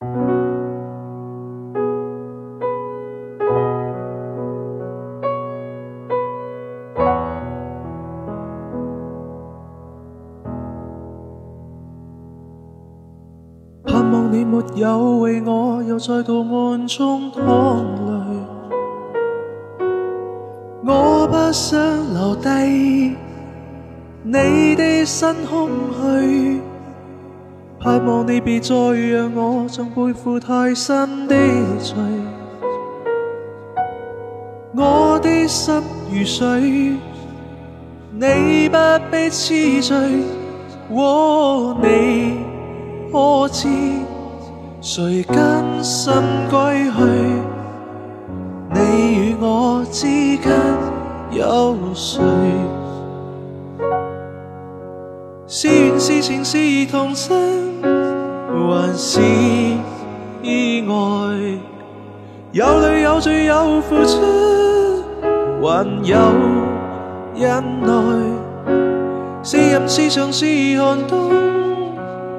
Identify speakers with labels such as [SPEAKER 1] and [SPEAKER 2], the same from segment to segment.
[SPEAKER 1] 盼望你没有为我又再度暗中淌泪，我不想留低你的新空虚，盼望你别再让我像背负太深的罪，我的心如水，你不必痴醉，和你。可知谁甘心归去？你与我之间有谁？是缘是情是童真，还是意外？有泪有罪有付出，还有忍耐。是任是长是寒冬。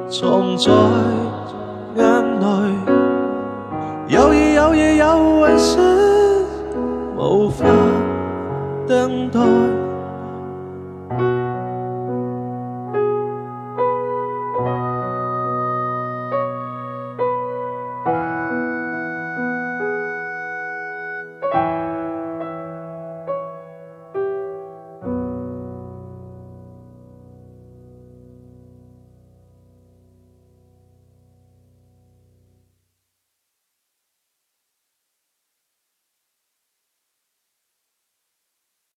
[SPEAKER 1] 藏在眼内，有夜有夜有幻想，无法等待。